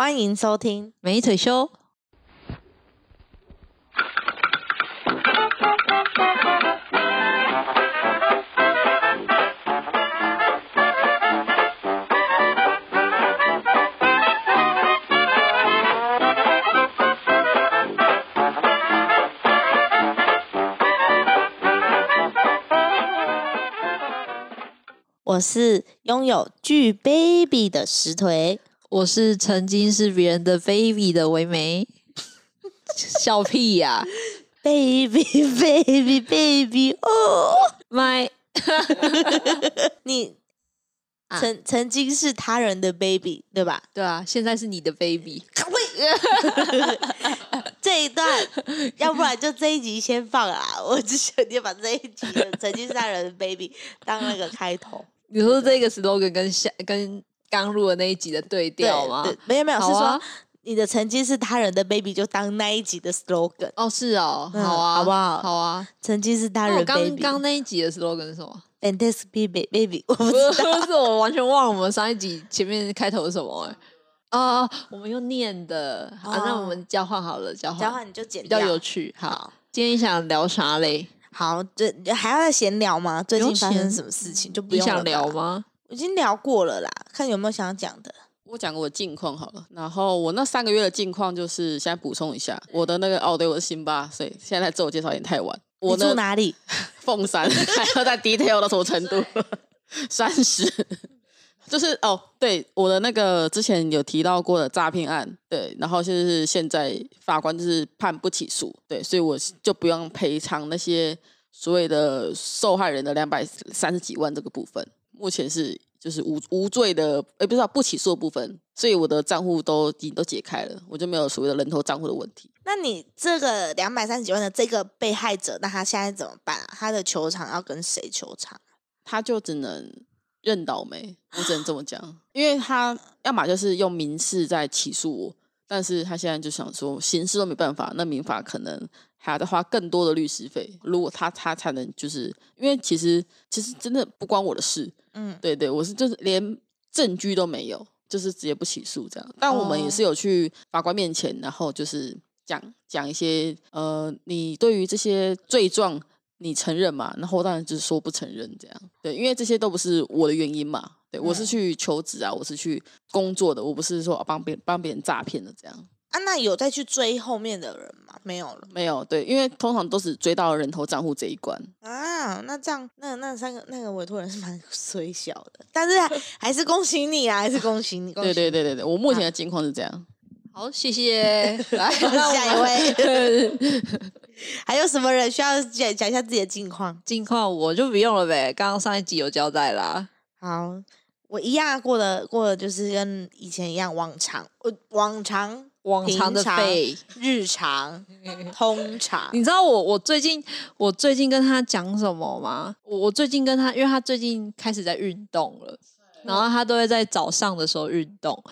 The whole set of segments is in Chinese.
欢迎收听。美腿修，我是拥有巨 baby 的石腿，我是曾经是别人的 baby 的唯美，笑屁呀、baby baby baby 哦，My 你啊曾、曾经是他人的 baby 对吧？对啊，现在是你的 baby，这一段，要不然就这一集先放啊。我只想你把这一集的曾经是他人的 baby 当那个开头。你说这个 slogan 跟下跟刚录的那一集的对调吗？对，对没有没有，是说你的曾经是他人的 baby 就当那一集的 slogan。哦，是哦，嗯好啊，好不好好啊。曾经是他人刚刚那一集的 slogan 是什么？fantastic baby baby，我不不知道。是，我完全忘了我们上一集前面开头是什么哎、啊，我们用念的，好、那我们交换好了，交换交换你就剪比较有趣。好，好今天想聊啥嘞？好，这还要再闲聊吗？最近发生什么事情就不你用想聊？吗？已经聊过了啦，看有没有想要讲的。我讲个我近况好了，然后我那三个月的近况就是现在补充一下，我的那个哦，对，我是辛巴，所以现在自我介绍有点太晚。我住哪里？凤山还要再 detail 到什么程度？三十，就是哦，对，我的那个之前有提到过的诈骗案，对，然后就是现在法官就是判不起诉，对，所以我就不用赔偿那些所谓的受害人的两百三十几万这个部分，目前是就是无无罪的，诶，不是、啊、不起诉的部分，所以我的账户都已经都解开了，我就没有所谓的人头账户的问题。那你这个两百三十几万的这个被害者，那他现在怎么办啊？他的球场要跟谁球场？他就只能认倒霉，我只能这么讲，因为他 要么就是用民事在起诉我，但是他现在就想说刑事都没办法，那民法可能还要再花更多的律师费，如果他他才能就是因为其实其实真的不关我的事，嗯，对对，我是就是连证据都没有，就是直接不起诉这样。但我们也是有去法官面前，然后就是讲讲一些呃，你对于这些罪状你承认嘛？然后当然就是说不承认这样。对，因为这些都不是我的原因嘛。对我是嗯去求职啊，我是去工作的，我不是说帮别帮别人诈骗的这样。啊，那有再去追后面的人吗？没有了没有，对，因为通常都是追到人头账户这一关。啊。那这样，那那三个那个委托人是蛮 衰小的，但是还还是恭喜你啊，还是恭喜你。恭喜对对对对对，我目前的情况是这样。好，谢谢。来，下一位位。还有什么人需要讲讲一下自己的近况？近况我就不用了呗，刚刚上一集有交代啦。好，我一样过的过的就是跟以前一样，往常我往常往常的费，日常 通常你知道我我最近我最近跟他讲什么吗？我我最近跟他，因为他最近开始在运动了，然后他都会在早上的时候运动，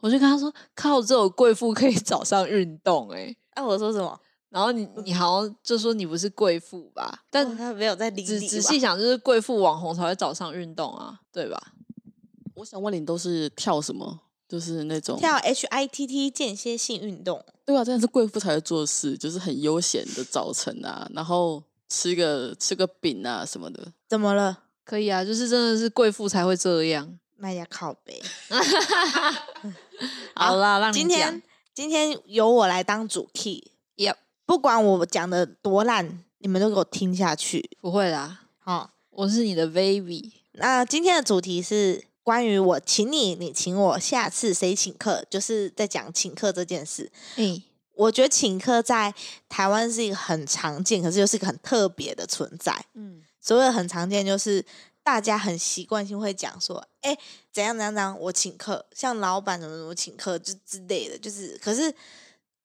我就跟他说：“靠，这种贵妇可以早上运动哎、欸哎、我说什么？然后你你好像就说你不是贵妇吧？但但他没有在理仔仔细想，就是贵妇网红才会早上运动啊，对吧？我想问你，都是跳什么？就是那种跳 H I T T 间歇性运动，对啊，真的是贵妇才会做的事，就是很悠闲的早晨啊，然后吃个吃个饼啊什么的。怎么了？可以啊，就是真的是贵妇才会这样。卖点靠背。好啦，让你今天今天由我来当主 key，Yep 不管我讲的多烂，你们都给我听下去。不会啦，好、我是你的 baby。那今天的主题是关于我请你，你请我，下次谁请客，就是在讲请客这件事。嗯、我觉得请客在台湾是一个很常见，可是又是一个很特别的存在。嗯，所谓的很常见，就是大家很习惯性会讲说，哎、怎样怎样怎样，我请客，像老板怎么怎么请客就之类的，就是可是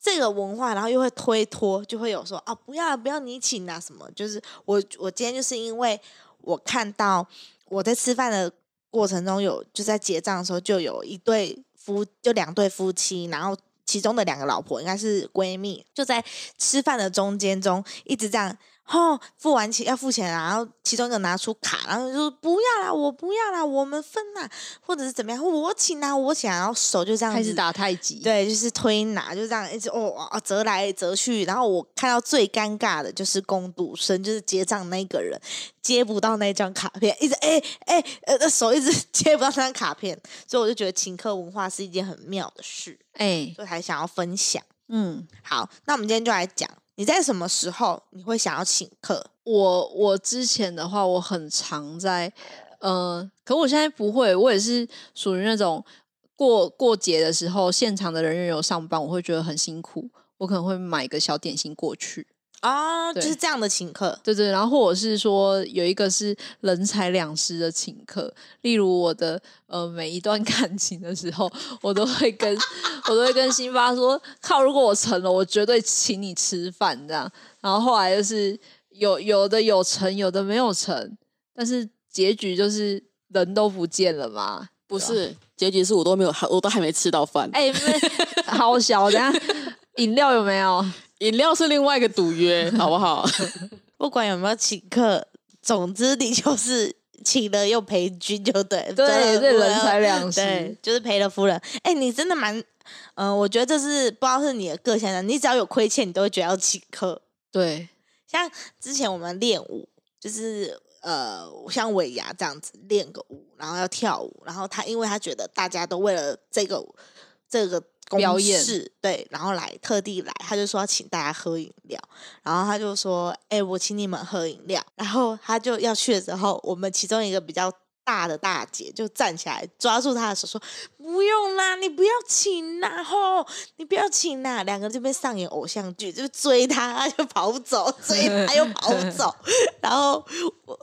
这个文化，然后又会推脱，就会有说啊，不要啊不要你请啊什么，就是我我今天就是因为我看到我在吃饭的过程中有就在结账的时候就有一对夫就两对夫妻，然后其中的两个老婆应该是闺蜜，就在吃饭的中间中一直这样吼，付完钱要付钱啊，然后其中一个拿出卡，然后就说不要啦，我不要啦，我们分啦，或者是怎么样，我请啊，我请啊，然后手就这样开始打太极。对，就是推拿，就这样一直哦啊折来折去，然后我看到最尴尬的就是工读生，就是结账那个人接不到那张卡片，一直哎哎呃手一直 接不到那张卡片，所以我就觉得请客文化是一件很妙的事，哎，所以才想要分享。嗯，好，那我们今天就来讲，你在什么时候你会想要请客？我我之前的话，我很常在，呃，可我现在不会，我也是属于那种过过节的时候，现场的人员有上班，我会觉得很辛苦，我可能会买个小点心过去。哦，就是这样的请客。对对，然后或者是说有一个是人财两失的请客，例如我的呃每一段 感情的时候，我都会跟我都会跟辛巴说，靠，如果我成了，我绝对请你吃饭这样。然后后来就是有有的有成，有的没有成，但是结局就是人都不见了嘛。不是，结局是我都没有，我都还没吃到饭。哎，不好小，等下饮料有没有？饮料是另外一个赌约，好不好？不管有没有请客，总之你就是请了又赔君，就对。对，这这人财两对失。，就是赔了夫人。哎、你真的蛮，嗯、我觉得这是不知道是你的个性的，你只要有亏欠，你都会觉得要请客。对，像之前我们练舞，就是呃，像尾牙这样子练个舞，然后要跳舞，然后他因为他觉得大家都为了这个这个公表演式对，然后来特地来，他就说要请大家喝饮料，然后他就说，哎、我请你们喝饮料，然后他就要去的时候，我们其中一个比较。大的大姐就站起来抓住他的手说：“不用啦，你不要请啦，吼，你不要请啦。”两个这边上演偶像剧，就追他，他就跑走，追他又跑走，然后，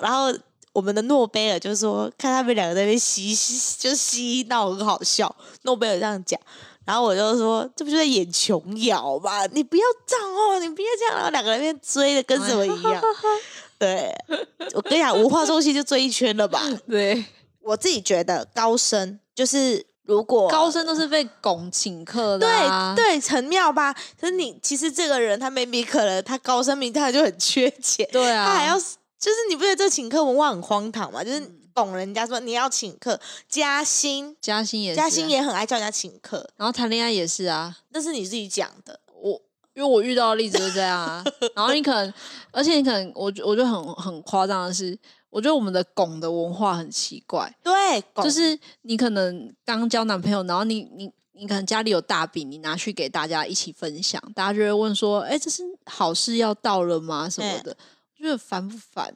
然后我们的诺贝尔就说，看他们两个在那边嘻嘻，就嘻闹很好笑。诺贝尔这样讲，然后我就说，这不就在演琼瑶吗？你不要这样哦，你不要这样，然后两个人在那边追的跟什么一样。对，我跟你讲，文化中心就追一圈了吧。对，我自己觉得高升就是如果高升都是被拱请客的、对啊，对很妙吧？可是你其实这个人他 maybe 可能他高升名他就很缺钱，对啊，他还要就是你不觉得这请客文化很荒唐吗？就是嗯拱人家说你要请客，加薪，嘉欣也是、啊嘉欣，也很爱叫人家请客，然后谈恋爱也是啊。那是你自己讲的。我因为我遇到的例子就是这样啊，然后你可能，而且你可能，我觉我觉得很很夸张的是，我觉得我们的拱的文化很奇怪，对，拱就是你可能刚交男朋友，然后你你你可能家里有大饼，你拿去给大家一起分享，大家就会问说，哎，这是好事要到了吗？什么的，我觉得烦不烦？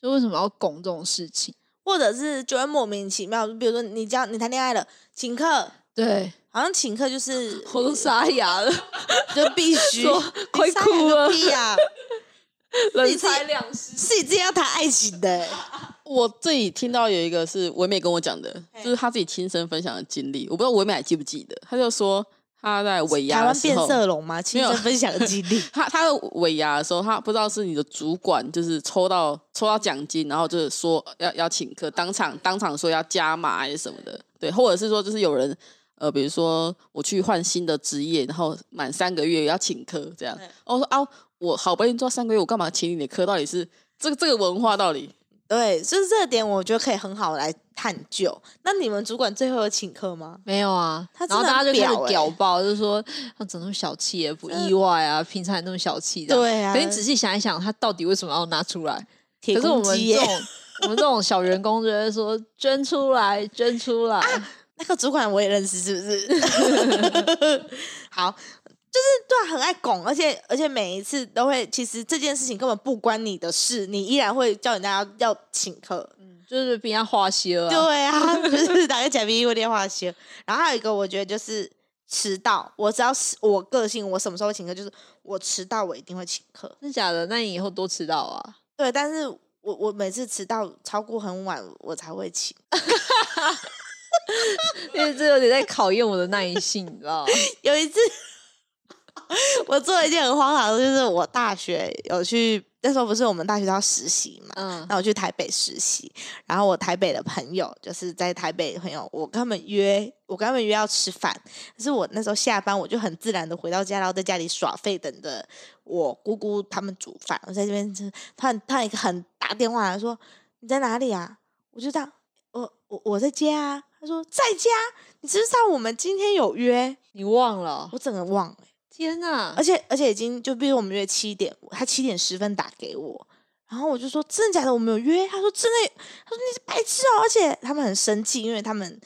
就为什么要拱这种事情？或者是就会莫名其妙，就比如说你交你谈恋爱了，请客。对，好像请客就是我都沙哑了，就必须说快哭了屁呀、人财两失。是你自己要谈爱情的、欸，我自己听到有一个是唯美跟我讲的，就是他自己亲身分享的经历，我不知道唯美还记不记得，他就说他在尾台湾变牙的时候，色龙吗？亲身分享的经历。他他的尾牙的时候，他不知道是你的主管就是抽到抽到奖金，然后就是说要要请客，当场当场说要加码还是什么的，对，或者是说就是有人呃，比如说我去换新的职业，然后满三个月要请客这样，我说啊，我好不容易做三个月，我干嘛请你的客？到底是这个这个文化到底？对，就是这个点，我觉得可以很好来探究。那你们主管最后有请客吗？没有啊，然后大家就开始屌爆，就说他怎么那么小气也不意外啊，平常也那么小气的。对啊可你仔细想一想，他到底为什么要拿出来？铁可是我们这种我们这种小员工就会说捐出来，捐出来。那个主管我也认识，是不是？好，就是对啊，很爱拱，而且而且每一次都会，其实这件事情根本不关你的事，你依然会叫人家要要请客。就是比人家花些了、啊。对啊，就是打个假币会电话些。然后还有一个，我觉得就是迟到。我只要是我个性，我什么时候会请客，就是我迟到，我一定会请客。真的假的？那你以后多迟到啊？对，但是我我每次迟到超过很晚，我才会请。因为这有点在考验我的耐性，你知道吗？有一次，我做了一件很荒唐的事，就是我大学有去那时候不是我们大学都要实习嘛，嗯那我去台北实习，然后我台北的朋友就是在台北的朋友，我跟他们约，我跟他们约要吃饭，可是我那时候下班，我就很自然的回到家，然后在家里耍废，等着我姑姑他们煮饭。我在这边吃，突然突然一个很打电话来说你在哪里啊？我就这样，我我我在家啊。他说在家，你知不知道我们今天有约？你忘了？我整个忘了欸、天哪而！且而且已经就比如我们约七点，他七点十分打给我，然后我就说真的假的，我们有约？他说真的，他说你是白痴哦，而且他们很生气，因为他们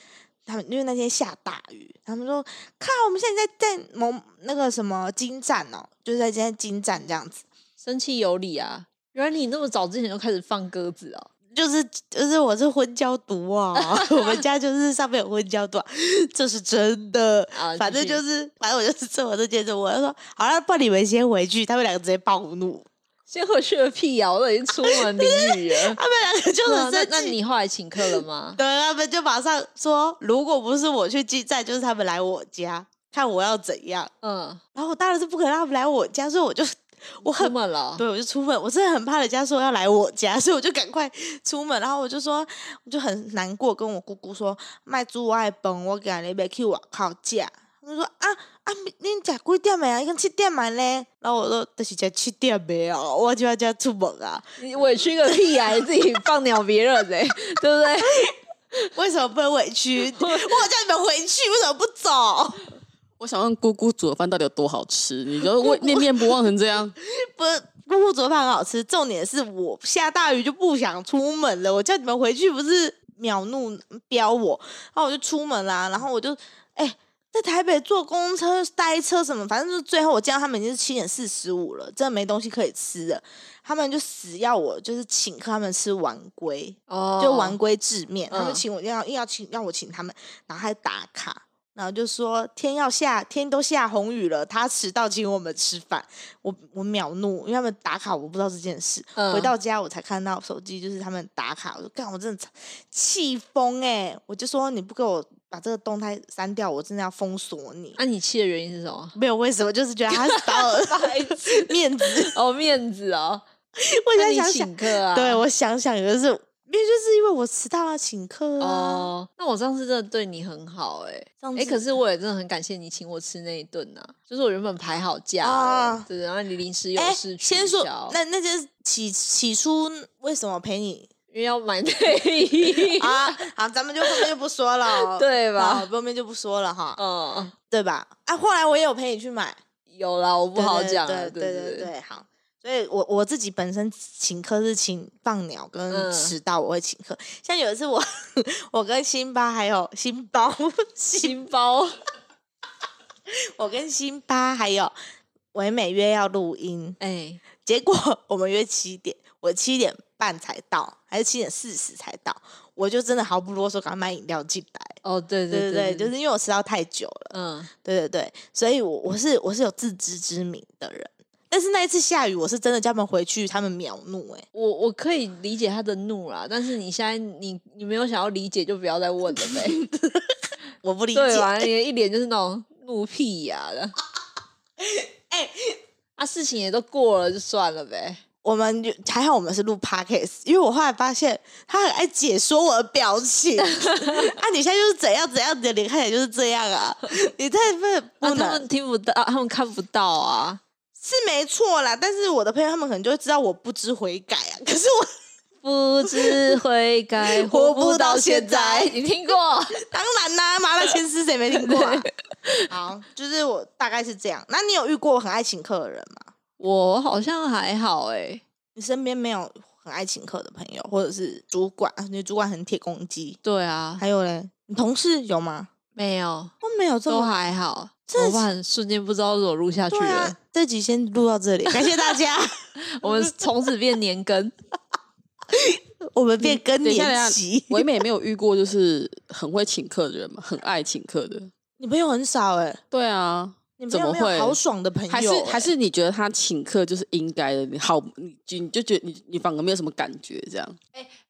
他们因为那天下大雨，他们说看，我们现在在在某那个什么金站哦，就是在今天金站这样子，生气有理啊！原来你那么早之前就开始放鸽子哦。就是就是我是昏胶毒啊，我们家就是上面有昏胶毒啊，这是真的。啊反正就是，反正我就是做我这件事，我就说好了，不然你们先回去。他们两个直接暴怒，先回去个屁呀、我都已经出门淋雨了。他们两个就对啊那很生气。那你后来请客了吗？对，他们就马上说，如果不是我去进站，就是他们来我家，看我要怎样。嗯，然后我当然是不可能让他们来我家，所以我就 我出很门了。对，我就出门，我真的很怕人家说要来我家，所以我就赶快出门。然后我就说，我就很难过，跟我姑姑说，卖猪我的饭，我今日要去外口食。他说啊啊，恁食几点的啊？已经七点嘛呢。然后我说，就是食七点的哦，我就要这样出门啊。你委屈个屁啊、你自己 放鸟别人嘞、对不对？为什么不能委屈？我叫你们回去，为什么不走？我想问姑姑煮的饭到底有多好吃？你就为念念不忘成这样，不是姑姑煮的饭很好吃，重点是我下大雨就不想出门了。我叫你们回去，不是秒怒飙我，然后我就出门啦。然后我就哎、在台北坐公车、待车什么，反正就是最后我见到他们已经是七点四十五了，真的没东西可以吃了。他们就死要我就是请客他们吃丸龟，哦就丸龟制面，他们嗯请我要硬要请要我请他们，然后还打卡，然后就说天要下天都下红雨了，他迟到请我们吃饭，我我秒怒，因为他们打卡我不知道这件事，嗯回到家我才看到手机就是他们打卡，我就干我真的气疯哎，我就说你不给我把这个动态删掉，我真的要封锁你。那、你气的原因是什么？没有为什么，就是觉得他是把我 面子。哦，面子哦。我现在想想啊？对我想想，有的是，因为就是因为我迟到了，请客啊。哦，那我上次真的对你很好哎、哎、上次可是我也真的很感谢你请我吃那一顿呐、就是我原本排好假了，啊对，然后你临时有哎，事取先说消，那那件起起初为什么陪你因为要买内衣，啊？好，咱们就后面就不说了 哦，对吧后面就不说了哈，嗯，对吧？啊，后来我也有陪你去买，有啦，我不好讲对了，对对对对对，好。所以我我自己本身请客是请放鸟跟嗯迟到，我会请客。像有一次我 我跟辛巴还有辛包辛，新包，我跟辛巴还有唯美约要录音，哎，结果我们约七点，我七点半才到，还是七点四十才到，我就真的毫不啰嗦，赶快买饮料进来。哦，对对对对对，就是因为我迟到太久了，嗯，对对对，所以我我是我是有自知之明的人。但是那一次下雨，我是真的叫他们回去，他们秒怒哎、我我可以理解他的怒啦，但是你现在你你没有想要理解，就不要再问了呗，我不理解。你一脸就是那种怒屁呀。的，哎啊，事情也都过了，就算了呗。我们就还好，我们是录 podcast，因为我后来发现他很爱解说我的表情。啊，你现在就是怎样怎样，你的脸看起来就是这样啊，你太不啊，不能、他们听不到，他们看不到啊。是没错啦，但是我的朋友他们可能就会知道我不知悔改啊。可是我 不知悔改，活活不到现现在。你听过？当然啦、麻辣鲜师谁没听过、啊？好，就是我大概是这样。那你有遇过很爱请客的人吗？我好像还好哎、你身边没有很爱请客的朋友，或者是主管？你主管很铁公鸡，对啊，还有嘞，你同事有吗？没有，都没有这都么还好。真的怎么办？瞬间不知道怎么录下去了。这集先录到这里，感谢大家。我们从此变年更。我们变更年期下，，唯美没有遇过就是很会请客的人嘛，很爱请客的。你朋友很少哎、对啊，你怎么会好爽的朋友、还是欸还是你觉得他请客就是应该的？你好，你就你就觉得你你反而没有什么感觉，这样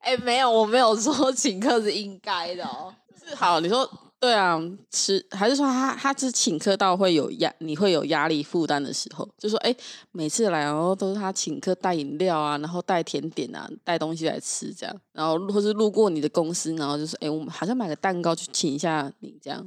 哎、没有，我没有说请客是应该的哦。是好。你说对啊，吃还是说他他是请客到会有压，你会有压力负担的时候，就说哎，每次来然后都是他请客带饮料啊，然后带甜点啊，带东西来吃这样，然后或是路过你的公司，然后就是哎，我们好像买个蛋糕去请一下你这样。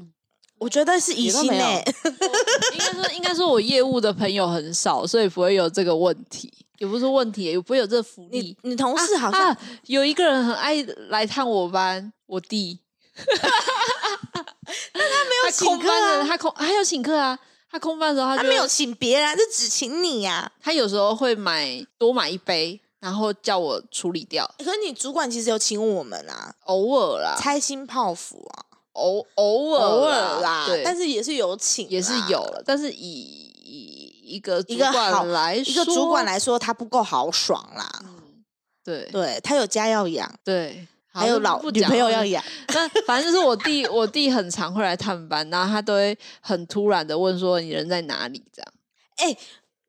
我觉得是疑心呢、应该说，应该说我业务的朋友很少，所以不会有这个问题，也不是问题，也不会有这个福利。你同事好像、啊，有一个人很爱来探我班，我弟。没有请客空班的，啊，他空还有请客啊。他空班的时候，他他没有请别人啊，就只请你呀、他有时候会买多买一杯，然后叫我处理掉，可是你主管其实有请我们啊，偶尔啦，拆心泡芙啊，偶偶尔偶尔啦，对，但是也是有请，也是有。了，但是以以一个主一个好管来一个主说管来说，他不够豪爽啦，对。对他有家要养，对，好还有老女朋友要养，那反正就是我弟，我弟很常会来探班，然后他都会很突然的问说你人在哪里这样。哎、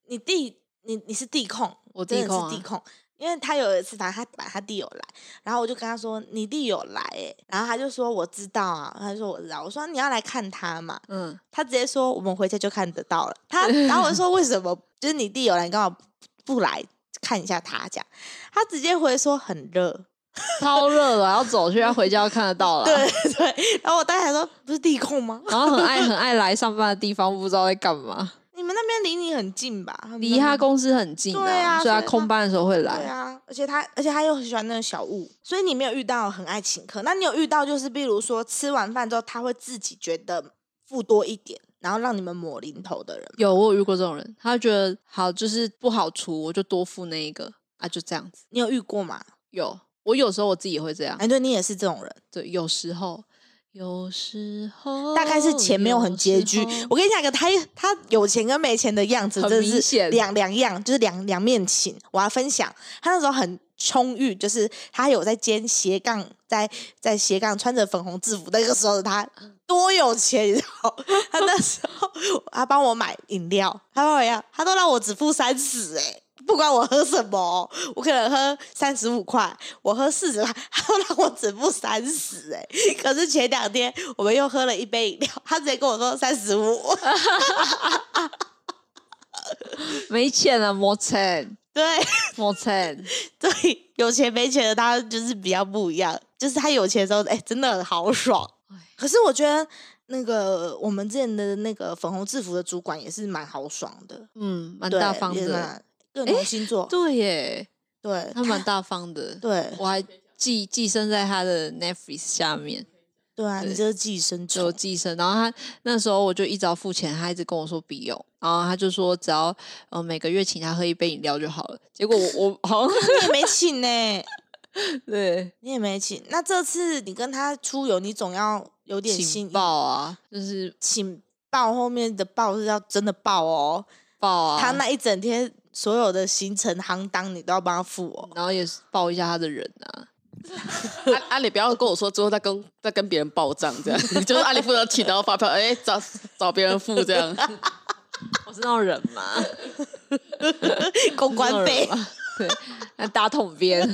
你弟，你你是弟控，我真的是弟控。因为他有一次，反正他把他弟有来，然后我就跟他说：“你弟有来。”哎，然后他就说：“我知道啊。”他就说：“我知道。”我说：“你要来看他嘛？”嗯，他直接说：“我们回家就看得到了。”他，然后我就说：“为什么？就是你弟有来，你干嘛不来看一下他？”这样，他直接回说：“很热。超热了，要走去，要回家要看得到了。对 对，然后我当时还说：“不是地控吗？然后很爱很爱来上班的地方，不知道在干嘛。你们那边离你很近吧？离他公司很近对啊所以他所以他空班的时候会来对。啊，而且他，而且他又很喜欢那个小物，所以你没有遇到很爱请客。那你有遇到就是，比如说吃完饭之后，他会自己觉得付多一点，然后让你们抹零头的人。有我有遇过这种人，他觉得好就是不好除，我就多付那一个啊，就这样子。你有遇过吗？有，我有时候我自己也会这样。哎，对你也是这种人，对，有时候，有时候大概是钱没有很拮据。我跟你讲一个，他他有钱跟没钱的样子，很真的是两两样，就是两两面情。我要分享，他那时候很充裕，就是他有在肩斜杠，在在斜杠穿着粉红制服，那个时候的他多有钱，你知道？他那时候 他帮我买饮料，他帮我要，他都让我只付三十哎。不管我喝什么哦，我可能喝三十五块，我喝四十块，他都让我只付三十哎。可是前两天我们又喝了一杯饮料，他直接跟我说三十五。没钱了，没钱，对没钱。对，有钱没钱的他就是比较不一样，就是他有钱的时候，哎、真的很豪爽。可是我觉得那个我们之前的那个粉红制服的主管也是蛮豪爽的，嗯，蛮大方的。各种星座，对耶，对他蛮大方的。对我还寄寄生在他的 Netflix 下面，对啊，你对这是寄生就，寄生。然后他那时候我就一直要付钱，他一直跟我说不用，然后他就说只要呃每个月请他喝一杯饮料就好了。结果我我好像你也没请呢、对你也没请。那这次你跟他出游，你总要有点心请，报啊，就是请报后面的报是要真的报哦。报啊，他那一整天所有的行程行当你都要帮他付哦。然后也是报一下他的人啊。阿 阿里不要跟我说之后再跟再跟别人报账这样，就是阿里负责提到发票，哎、找找别人付这样。我是那种人嘛，公关费对，还打桶边，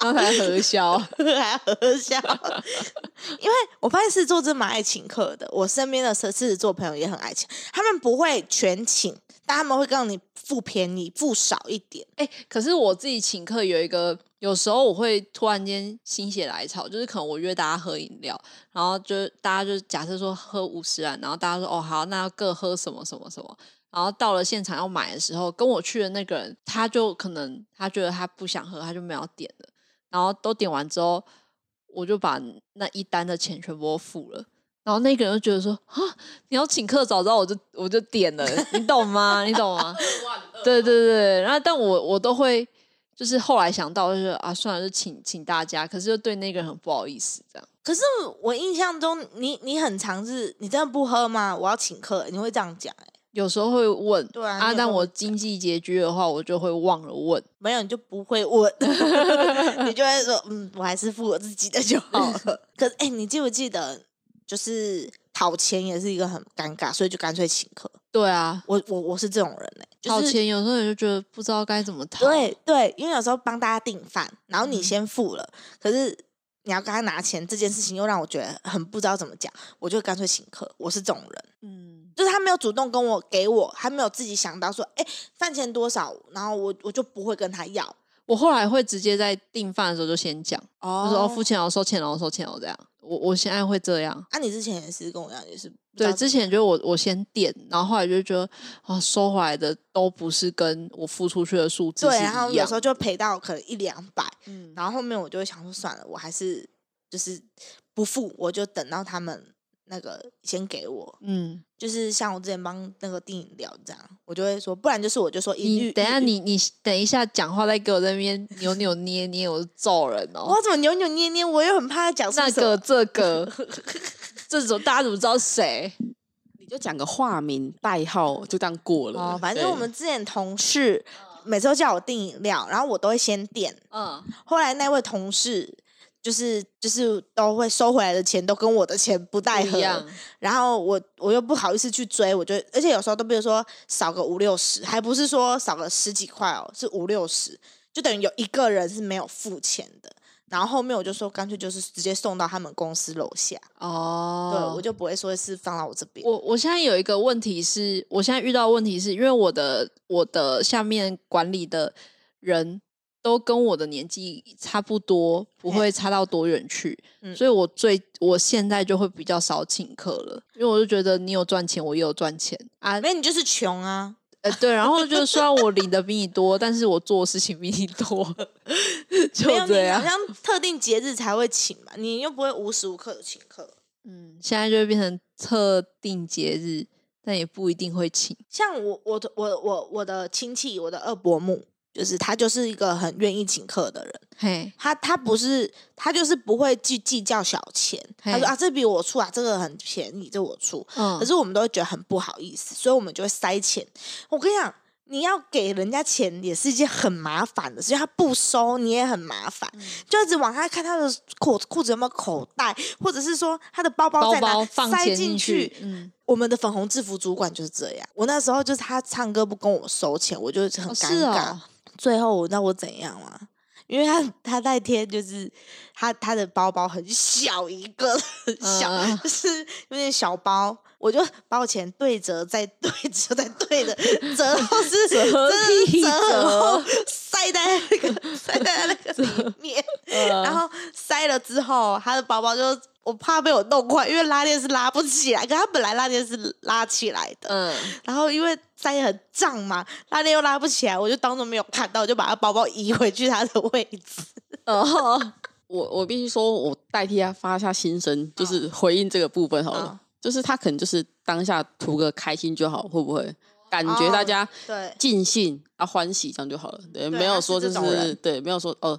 然后才核销。还核销，因为我发现狮子座真蛮爱请客的。我身边的狮狮子座朋友也很爱请，他们不会全请，但他们会让你付便宜，付少一点。哎、可是我自己请客有一个，有时候我会突然间心血来潮，就是可能我约大家喝饮料，然后就大家就假设说喝五十万，然后大家说哦好，那要各喝什么什么什么，然后到了现场要买的时候，跟我去的那个人，他就可能他觉得他不想喝，他就没有点了，然后都点完之后，我就把那一单的钱全部都付了。然后那个人就觉得说啊，你要请客，早知道我就我就点了，你懂吗？你懂吗？对对对，然后但我我都会，就是后来想到就是啊，算了，就请请大家，可是就对那个人很不好意思，这样。可是我印象中，你你很常是，你真的不喝吗？我要请客，你会这样讲、欸？有时候会问，对啊啊，但我经济拮据的话，我就会忘了问。没有，你就不会问，你就会说，嗯，我还是付我自己的就好了。可是，哎、你记不记得，就是讨钱也是一个很尴尬，所以就干脆请客。对啊，我我我是这种人呢、就是讨钱有时候你就觉得不知道该怎么讨。对对，因为有时候帮大家订饭，然后你嗯先付了，可是你要跟他拿钱这件事情，又让我觉得很不知道怎么讲，我就干脆请客。我是这种人，嗯，就是他没有主动跟我给我，还没有自己想到说，哎，饭钱多少，然后我我就不会跟他要。我后来会直接在订饭的时候就先讲，哦就说哦付钱哦，收钱哦，收钱哦这样。我我现在会这样。啊，你之前也是跟我一样，也是对，之前就是我我先点，然后后来就觉得哦，收回来的都不是跟我付出去的数字对，然后有时候就赔到可能一两百，嗯，然后后面我就会想说算了，我还是就是不付，我就等到他们那个先给我。嗯，就是像我之前帮那个订饮料这样，我就会说，不然就是我就说一律你等一下你你等一下讲话再给我在那边扭扭捏捏，我就揍人哦。我怎么扭扭捏捏，我又很怕他讲出那个这个 这种大家怎么知道谁？你就讲个化名代号，就这样过了。哦，反正我们之前同事每次都叫我订饮料，然后我都会先点，嗯，后来那位同事就是就是都会收回来的钱都跟我的钱不太一样，然后我我又不好意思去追，我就而且有时候都比如说少个五六十，还不是说少个十几块哦，是五六十，就等于有一个人是没有付钱的。然后后面我就说，干脆就是直接送到他们公司楼下，哦，对我就不会说是放到我这边。我我现在有一个问题是，我现在遇到问题是因为我的我的下面管理的人都跟我的年纪差不多，不会差到多远去，嗯所以我最我现在就会比较少请客了，因为我就觉得你有赚钱，我也有赚钱啊，没你就是穷啊，呃对，然后就虽然我领的比你多，但是我做的事情比你多，就这样好，像。特定节日才会请嘛，你又不会无时无刻的请客。嗯，现在就会变成特定节日，但也不一定会请，像我我的我我我的亲戚，我的二伯母，就是他就是一个很愿意请客的人。嘿，他他不是他就是不会计计较小钱，他说啊这笔我出啊，这个很便宜，这我出。嗯，可是我们都会觉得很不好意思，所以我们就会塞钱。我跟你讲，你要给人家钱也是一件很麻烦的事，因为他不收你也很麻烦，嗯就一直往他看他的裤裤子有没有口袋，或者是说他的包包包在哪塞进去我们的粉红制服主管就是这样。我那时候就是他唱歌不跟我收钱，我就很哦尴尬。哦最后我知道我怎样吗？因为他他那天就是他他的包包很小一个，很 小，嗯就是有点小包。我就把我钱对折再对折再对的折后是折真折折后 塞在那个塞在那个里面，嗯然后塞了之后，他的包包就我怕被我弄坏，因为拉链是拉不起来，可他本来拉链是拉起来的，嗯，然后因为塞很胀嘛，拉链又拉不起来，我就当做没有看到，我就把他包包移回去他的位置。哦，我我必须说，我代替他发下心声，就是回应这个部分好了。嗯就是他可能就是当下图个开心就好，会不会？感觉大哦家对尽兴啊欢喜这样就好了。对，对没有说就是对，没有说哦，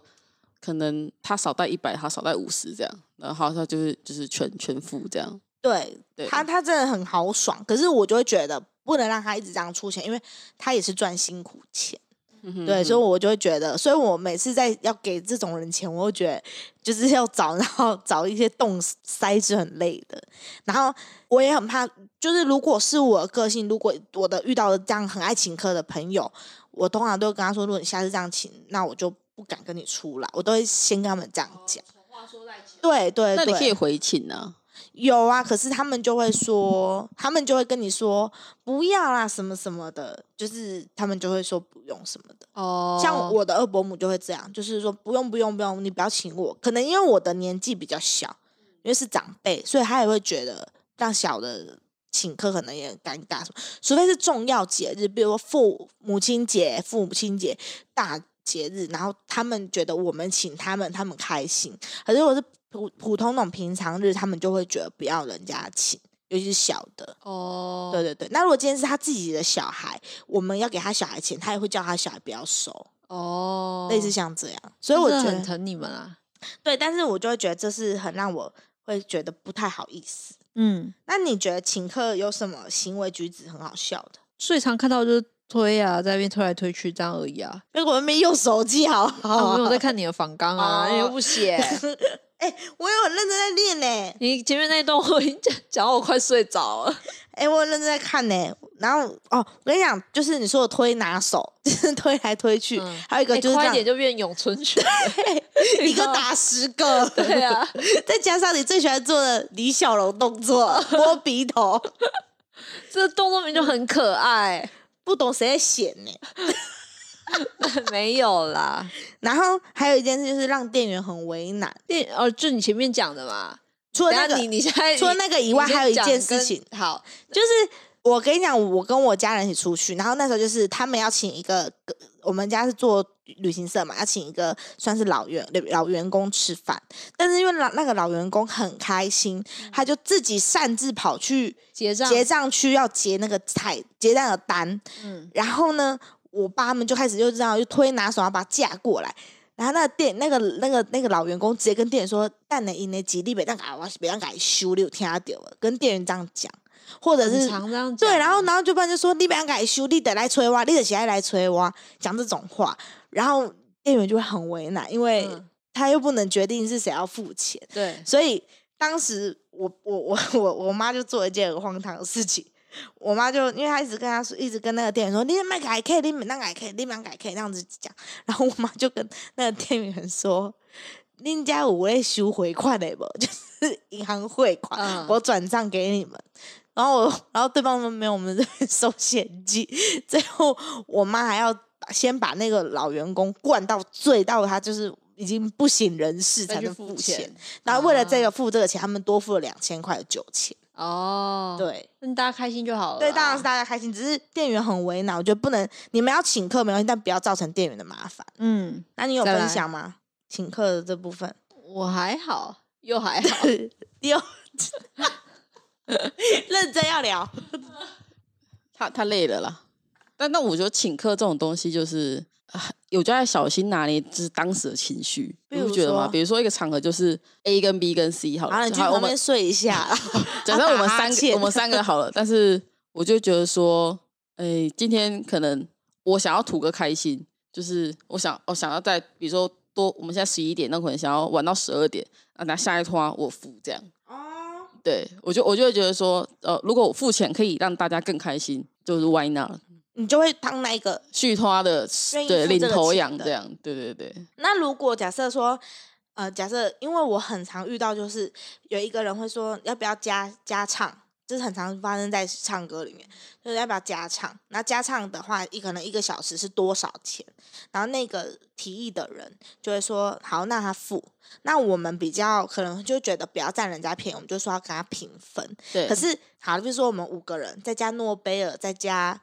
可能他少带一百，他少带五十这样，然后他就是就是全全付这样。对对他他真的很豪爽，可是我就会觉得不能让他一直这样出钱，因为他也是赚辛苦钱。对，所以我就会觉得，所以我每次在要给这种人钱，我会觉得就是要找，然后找一些洞塞是很累的。然后我也很怕，就是如果是我的个性，如果我的遇到的这样很爱请客的朋友，我通常都会跟他说，如果你下次这样请，那我就不敢跟你出来，我都会先跟他们这样讲。对对对，那你可以回请啊。有啊，可是他们就会说，他们就会跟你说不要啦，什么什么的，就是他们就会说不用什么的。哦，像我的二伯母就会这样，就是说不用不用不用，你不要请我。可能因为我的年纪比较小，因为是长辈，所以他也会觉得让小的请客可能也很尴尬什么。除非是重要节日，比如说父母亲节、父母亲节大节日，然后他们觉得我们请他们，他们开心。可是如果是普普通那种平常日，他们就会觉得不要人家请，尤其是小的。哦，对对对，那如果今天是他自己的小孩，我们要给他小孩钱，他也会叫他小孩不要收。哦，类似像这样，所以我觉得很疼你们啊。对，但是我就会觉得这是很让我会觉得不太好意思。嗯，那你觉得请客有什么行为举止很好笑的？最常看到就是推啊，在那边推来推去这样而已啊。那我没用手机，好 啊，好我没有在看你的访纲啊，你又不写。哎、我有很认真在练呢、你前面那一段我已经讲讲到我快睡着了。哎、我很认真在看呢、然后哦，我跟你讲，就是你说的推拿手，就是推来推去，嗯还有一个哎就是快一点就变咏春拳。一个打十个，对啊，再加上你最喜欢做的李小龙动作，摸鼻头，这个动作名就很可爱。不懂谁在显呢、没有啦，然后还有一件事就是让店员很为难，店哦，就你前面讲的嘛。除了那个你你现在除了那个以外，还有一件事情，好，就是我跟你讲，我跟我家人一起出去，然后那时候就是他们要请一个，我们家是做旅行社嘛，要请一个算是老员老员工吃饭，但是因为老那个老员工很开心，他就自己擅自跑去结账结账区要结那个菜结账的单，嗯，然后呢，我爸他们就开始就这样就推拿手要把他架过来。然后那个店那个那个那个老员工直接跟店员说：“蛋的因的几粒别让给我别让给修，你有听到了？”跟店员这样讲，或者是常这样讲对，然后然后就不然就说你不要改修，你得来催我，你得起来来催我，讲这种话，然后店员就会很为难，因为嗯他又不能决定是谁要付钱，对，所以当时我我我我我妈就做了一件很荒唐的事情。我妈就因为她一直跟她说，一直跟那个店员说，你买改 K，你买那改 K，你买改 K 那样子讲。然后我妈就跟那个店员说，恁家有位收回款的不？就是银行汇款，嗯我转账给你们。然后我，然后对方说没有，我们这边 收现金。最后我妈还要把先把那个老员工灌到醉到他就是已经不省人事才能付付钱钱。然后为了这啊个付这个钱，他们多付了两千块的酒钱。哦，，对那大家开心就好了。对，当然是，大家开心，只是店员很为难。我觉得不能，你们要请客没关系，但不要造成店员的麻烦。嗯，那你有分享吗？请客的这部分，我还好，又还好，有 认真要聊。他他累了啦。但那我觉得请客这种东西就是，啊我就要小心拿捏，就是当时的情绪，你不觉得吗？比如说一个场合就是 A 跟 B 跟 C 好了，我们旁边睡一下。假设我们三个，我们三个好了，但是我就觉得说，哎、今天可能我想要图个开心，就是我想我想要在比如说多，我们现在十一点，那可能想要玩到十二点，啊，那下一拖我付这样。哦，对我就我就会觉得说，呃，如果我付钱可以让大家更开心，就是 why not？你就会当那一个。续拖的对领头羊这样，对对对，那如果假设说，呃，假设因为我很常遇到，就是有一个人会说要不要加加唱，这是很常发生在唱歌里面，就是要不要加唱。那加唱的话，一可能一个小时是多少钱？然后那个提议的人就会说好，那他付。那我们比较可能就觉得不要占人家便宜，我们就说要跟他平分。对。可是好，比如说我们五个人，再加诺贝尔，再加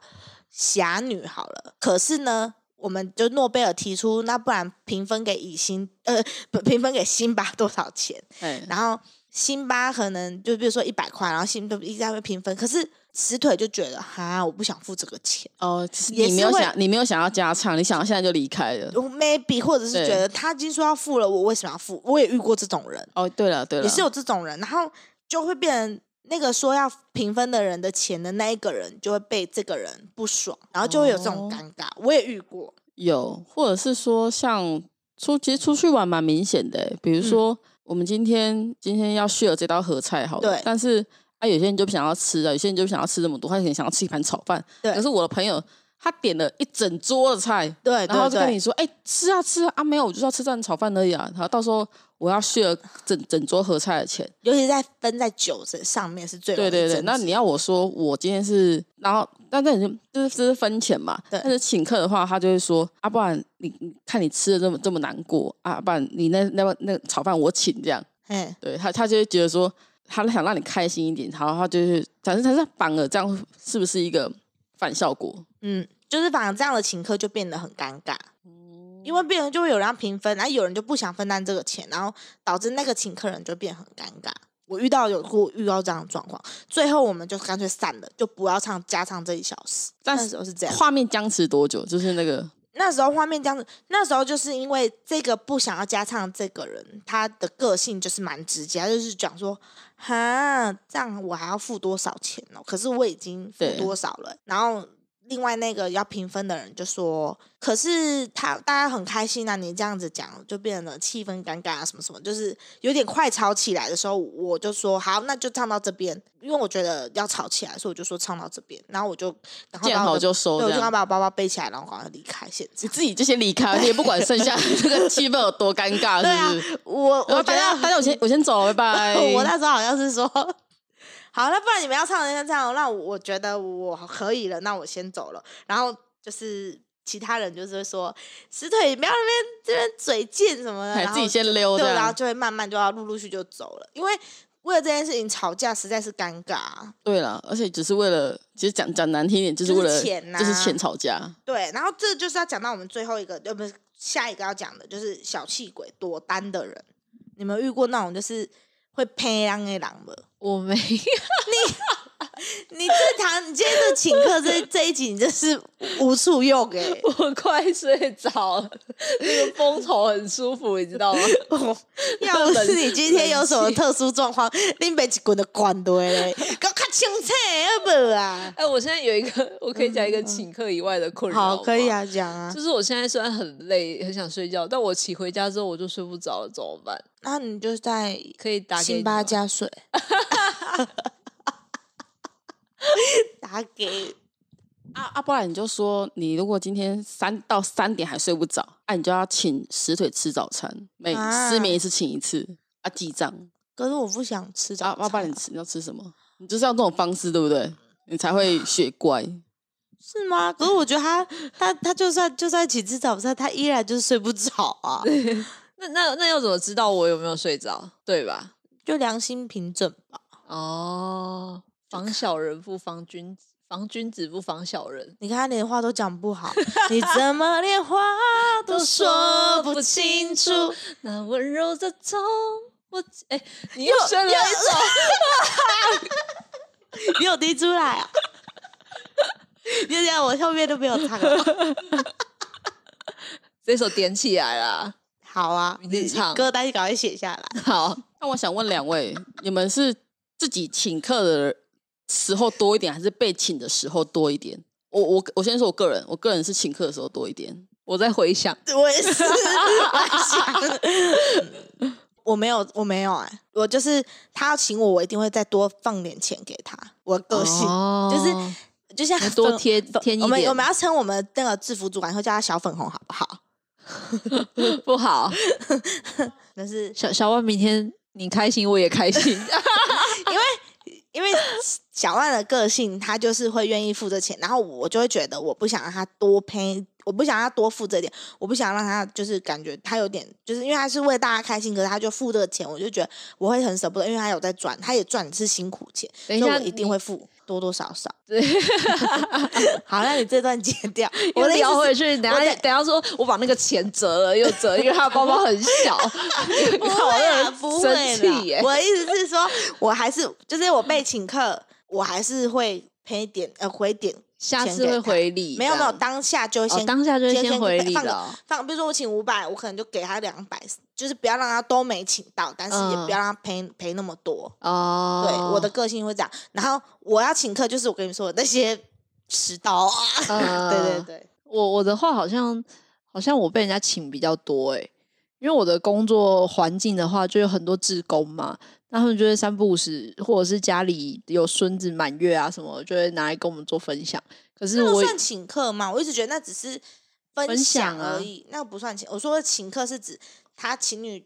侠女好了。可是呢，我们就诺贝尔提出，那不然平分给以星，呃，不平分给辛巴多少钱？嗯，然后辛巴可能就比如说一百块，然后辛巴一直在会平分。可是死腿就觉得哈，我不想付这个钱。哦，你没有想，你没有想要加唱，你想要现在就离开了。maybe 或者是觉得他已经说要付了，我为什么要付？我也遇过这种人，哦，对了对了，也是有这种人，然后就会变成那个说要平分的人的钱的那一个人就会被这个人不爽，然后就会有这种哦尴尬。我也遇过，有，或者是说像出其实出去玩蛮明显的欸，比如嗯说、我们今天今天要 share 这道合菜好了，对但是啊有些人就不想要吃啊，有些人就不想要吃这么多，他可能想要吃一盘炒饭，对。可是我的朋友他点了一整桌的菜，对然后就跟你说，哎、吃啊吃啊，啊没有，我就是要吃这盘炒饭而已啊，然后到时候我要 share 整整桌合菜的钱，尤其在分在酒这上面是最对对对，那你要我说我今天是，然后但这就就是这是分钱嘛，但是请客的话，他就会说啊，不然你你看你吃的这么这么难过啊，不然你那那那炒饭我请这样，哎，对他他就会觉得说他想让你开心一点，然后他就是反正他是反而这样是不是一个反效果？嗯，就是反而这样的请客就变得很尴尬。嗯因为变成就会有人要平分，然后有人就不想分担这个钱，然后导致那个请客人就变很尴尬。我遇到有过遇到这样的状况，最后我们就干脆散了，就不要唱加唱这一小时。那但是时候是这样，画面僵持多久？就是那个那时候画面僵持，那时候就是因为这个不想要加唱这个人，他的个性就是蛮直接，他就是讲说，哈，这样我还要付多少钱哦？可是我已经付多少了，然后。另外那个要评分的人就说，可是他大家很开心啊，你这样子讲就变得气氛尴尬啊，什么什么，就是有点快吵起来的时候，我就说好，那就唱到这边，因为我觉得要吵起来，所以我就说唱到这边，然后我就然后见把我的好就收，对，我就要把我包包背起来，然后赶快离开现场。你自己就先离开，你也不管剩下 这个气氛有多尴尬，是不是？，我我觉然后大家得大家我先我先走了，拜 拜。我那时候好像是说，好，那不然你们要唱人家这样，那我觉得我可以了，那我先走了。然后就是其他人就是会说，石腿不要那边这边嘴贱什么的，自己先溜对，然后就会慢慢就要陆陆续就走了，因为为了这件事情吵架实在是尴尬。对了，而且只是为了，其实讲讲难听一点，就是就是为了钱呐就是钱吵架。对，然后这就是要讲到我们最后一个，呃，不是下一个要讲的，就是小气鬼躲单的人。你们遇过那种就是会骗人的人无？我没你 这堂，你今天的请客这这一集，你真是无处用哎、我快睡着了，那个风头很舒服，你知道吗？要不是你今天有什么特殊状况，你被一棍的关对嘞，搞较清楚啊？哎，我现在有一个，我可以讲一个请客以外的困扰。好，可以啊。啊，讲啊就。是我现在虽然很累，很想睡觉，但我骑回家之后我就睡不着了，怎么办？那你就在可以打给辛巴加睡，打给啊啊，不然你就说，你如果今天三到三点还睡不着，啊，你就要请石腿吃早餐，每啊失眠一次请一次，啊，记账。可是我不想吃早啊，餐、要不然你吃你要吃什么？你就是要这种方式，对不对？你才会学乖。是吗？可是我觉得他他他就算就算一起吃早餐，他依然就是睡不着啊，那那那要怎么知道我有没有睡着？对吧？就良心凭证吧。哦，防小人不防君子，防君子不防小人。你看他连话都讲不好，你怎么连话 都说不清楚？那温柔的痛，我哎，你又选了一首，你有滴出来啊？就这样，我后面都没有唱了。这首点起来了。好啊，你明天唱歌单赶快写下来。好，那我想问两位，你们是自己请客的时候多一点，还是被请的时候多一点？我我我先说我个人，我个人是请客的时候多一点。我在回想，我也是，我没有，我没有哎、我就是他要请我，我一定会再多放点钱给他。我的个性、哦就像多贴粉添一点我们我们要称我们那个制服主管，会叫他小粉红，好不好？不好。但是小小万，明天你开心，我也开心。因为因为小万的个性，他就是会愿意付这钱，然后我就会觉得我不想让他多赔，我不想让他多付这点，我不想让他就是感觉他有点，就是因为他是为大家开心，可是他就付这个钱，我就觉得我会很舍不得，因为他有在赚，他也赚的是辛苦钱，等一下所以我一定会付多多少少。对，好，那你这段剪掉，我。聊回去，等下等下说我把那个钱折了又折，因为他的包包很小，不会 不会啦生气耶。我的意思是说，我还是就是我被请客，我还是会赔点呃回点下次会回礼，没有没有，当下就会先、哦，当下就会先先回礼放。放，比如说我请五百，我可能就给他两百，就是不要让他都没请到，但是也嗯不要让他赔赔那么多。哦，对，我的个性会这样。然后我要请客，就是我跟你说的那些迟到啊，嗯 对对对，我我的话好像好像我被人家请比较多诶、因为我的工作环境的话，就有很多志工嘛，那他们就会三不五时，或者是家里有孙子满月啊什么，就会拿来跟我们做分享。可是那个我算请客嘛？我一直觉得那只是分分享啊而已，那个不算请。我说的请客是指他请你，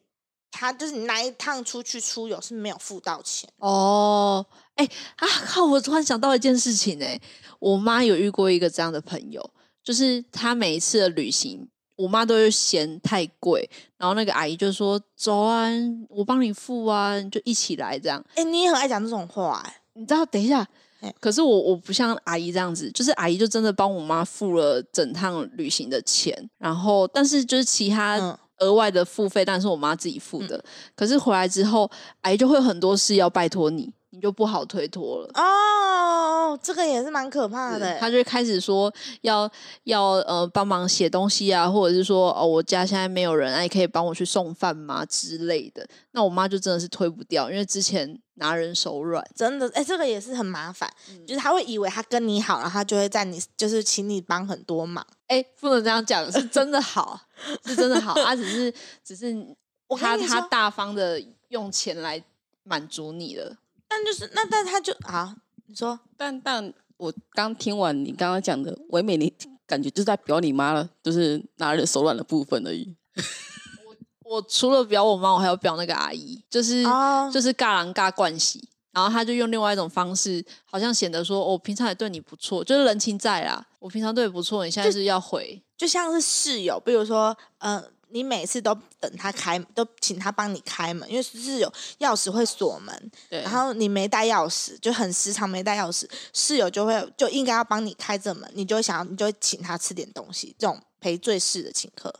他就是你那一趟出去出游是没有付到钱。哦，哎、啊靠！我突然想到一件事情哎、我妈有遇过一个这样的朋友，就是她每一次的旅行，我妈都会嫌太贵，然后那个阿姨就说：“走啊，我帮你付啊，就一起来这样。”哎、你也很爱讲这种话、哎，你知道？等一下哎，可是我我不像阿姨这样子，就是阿姨就真的帮我妈付了整趟旅行的钱，然后但是就是其他嗯额外的付费，但是我妈自己付的。可是回来之后，阿姨就会有很多事要拜托你，你你就不好推脱了。哦，这个也是蛮可怕的欸。他就会开始说要要呃帮忙写东西啊，或者是说哦我家现在没有人，哎、可以帮我去送饭吗之类的。那我妈就真的是推不掉，因为之前拿人手软。真的，哎、这个也是很麻烦，就是他会以为他跟你好，然后他就会在你就是请你帮很多忙。哎、不能这样讲，是真的好，是真的好，他只是只是 我他他大方的用钱来满足你了。但就是那，但他就啊，你说但但我刚听完你刚刚讲的唯美，你感觉就是在表你妈了，就是拿人手软的部分而已。我除了表我妈，我还要表那个阿姨，就是、哦就是尬狼尬惯喜，然后他就用另外一种方式，好像显得说，我、平常也对你不错，就是人情在啦。我平常对你不错，你现在是要回，就像是室友，比如说，呃，你每次都等他开，都请他帮你开门，因为室友钥匙会锁门，对，然后你没带钥匙，就很时常没带钥匙，室友就会就应该要帮你开这门，你就会想要，你就会请他吃点东西，这种赔罪式的请客，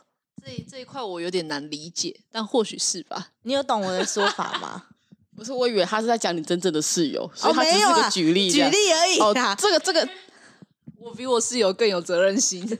这这一块我有点难理解，但或许是吧。你有懂我的说法吗？不是，我以为他是在讲你真正的室友，所哦，以他只是个举例这举。例而已哦啦，，这个这个，我比我室友更有责任心。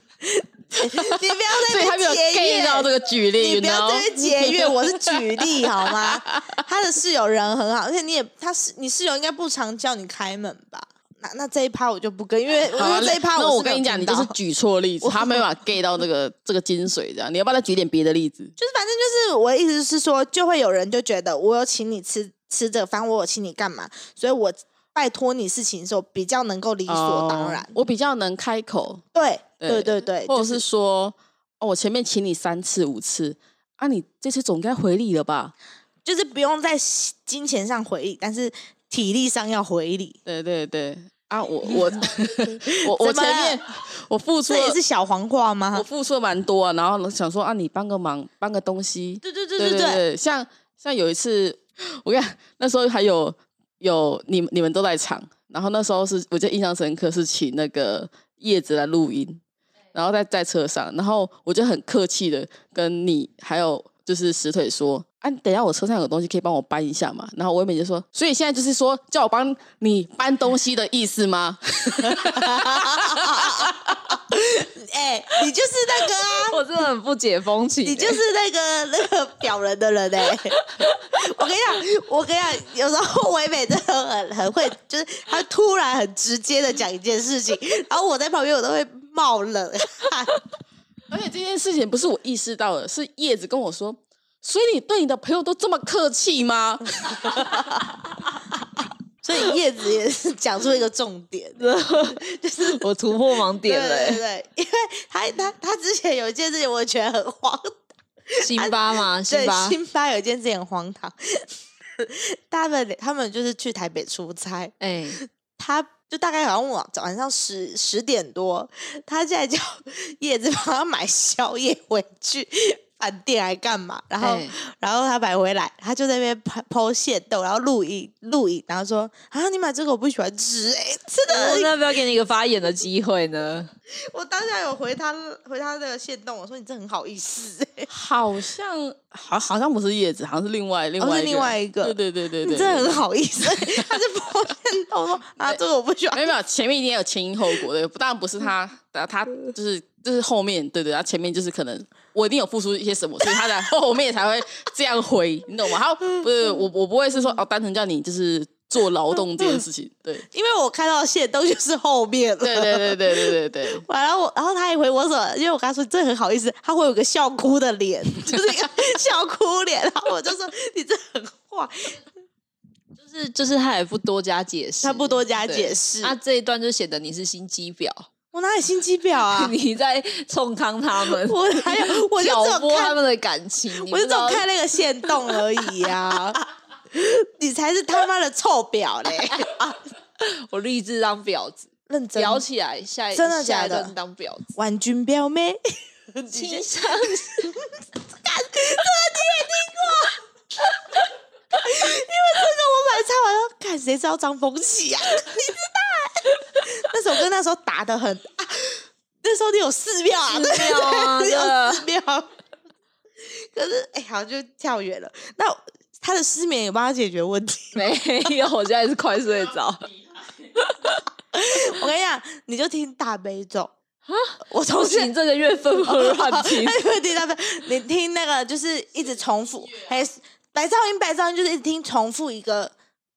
你不要在所以他节 get 约到这个举例，你不要那边节约，我是举例好吗？他的室友人很好，而且你也他是你室友应该不常叫你开门吧？那那这一趴我就不跟，因为因为这一趴我跟你讲，你就是举错例子，他没办法 get 到这个这个精髓，这样你要不要再举点别的例子？就是反正就是我的意思是说，就会有人就觉得我有请你吃吃这个饭，我有请你干嘛，所以我拜托你事情的时候比较能够理所当然。哦我比较能开口，对对对对对，或者就是说，哦，我前面请你三次五次，啊，你这次总该回礼了吧？就是不用在金钱上回礼，但是体力上要回礼。对对对，啊，我我 我我前面我付 出这也是小黄瓜吗我？付出了蛮多啊，然后想说啊，你帮个忙，帮个东西，对对对对对对，对，像像有一次，我跟你讲，那时候还有有你你们都在场，然后那时候是我记得印象深刻，是请那个叶子来录音，然后在在车上，然后我就很客气的跟你还有就是石腿说。啊，等一下我车上有东西可以帮我搬一下嘛？然后唯美就说，所以现在就是说叫我帮你搬东西的意思吗？哎、你就是那个啊，我真的很不解风情欸、你就是那个那个表人的人哎、我跟你讲，我跟你讲，有时候唯美真的很很会，就是他突然很直接的讲一件事情，然后我在旁边我都会冒冷汗。而且这件事情不是我意识到的，是叶子跟我说，所以你对你的朋友都这么客气吗？所以叶子也是讲出一个重点，就是我突破盲点了、对对欸。对，因为他他他之前有一件事情，我觉得很荒唐辛巴嘛？辛对，巴，辛巴有一件事情很荒唐，他们他们就是去台北出差，哎、他就大概好像晚晚上十十点多，他现在叫 叶子帮他买 宵夜回去饭店来干嘛？然后、哎然后他买回来，他就在那边抛抛线豆，然后录影录影，然后说啊，你买这个我不喜欢吃、哎，真的我要不要给你一个发言的机会呢？我当下有回他回他那个线动，我说你这很好意思、哎，好像好好像不是叶子，好像是另外另外一个、是另外一个。对对对对对，你真的很好意思、哎他是抛线动说 啊，这个我不喜欢。没有没有，前面一定有前因后果的，当然不是他，他他就是就是后面，对对，他前面就是可能我一定有付出一些什么，所以他在后面才会这样回，你懂吗？他不是我我不会是说哦，单纯叫你就是做劳动这件事情，对因为我看到的线都就是后面了。对对对对对对对，完了我，然后他还回我说？因为我跟他说这很好意思，他会有个笑哭的脸，就是一个笑哭脸。然后我就说你这很坏，就是就是他也不多加解释，他不多加解释。那、这一段就显得你是心机婊，我哪有心机婊啊？你在冲康他们，我还有我就只挑有他们的感情，我就只有看那个线动而已呀、你才是他妈的臭婊嘞！我立志当婊子，认真婊起来，下一真的下一假的？当婊子，婉君表妹，亲上我本来唱完说，看谁知道张丰启啊？你知道？那首歌那时候打的很啊，那时候你有四票啊，对寺庙啊你 有对啊寺庙。可是哎、好像就跳远了。那他的失眠有帮他解决问题。没有，我现在是快睡着。我跟你讲，你就听大悲咒啊！我从不行，这个月份不能乱听。因为听大悲，你听那个就是一直重复，还是白噪音？白噪音就是一直听重复一个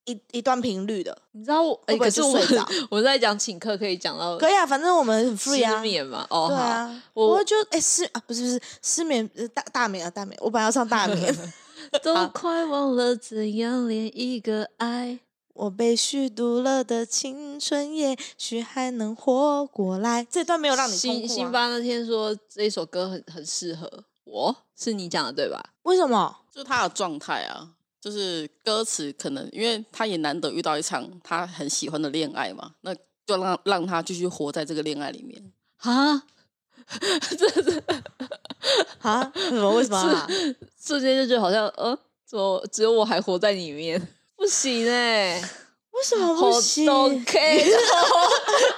一一段频率的。你知道我？哎、会不会可是我就睡着 我在讲请客，可以讲到可以啊，反正我们很 free 失啊。眠嘛。哦，对啊，我我就哎、失啊不是不是失眠呃大大眠啊大眠，我本来要唱大眠，都快忘了怎样恋一个爱。我被虚度了的青春，也许还能活过来。这段没有让你辛痛苦啊？辛巴那天说这一首歌很很适合我，是你讲的对吧？为什么？就他的状态啊，就是歌词可能因为他也难得遇到一场他很喜欢的恋爱嘛，那就让让他继续活在这个恋爱里面。啊，啊？什么？为什么啊？瞬间就觉得好像，呃，怎么只有我还活在里面？不行哎、为什么好不行？都 OK，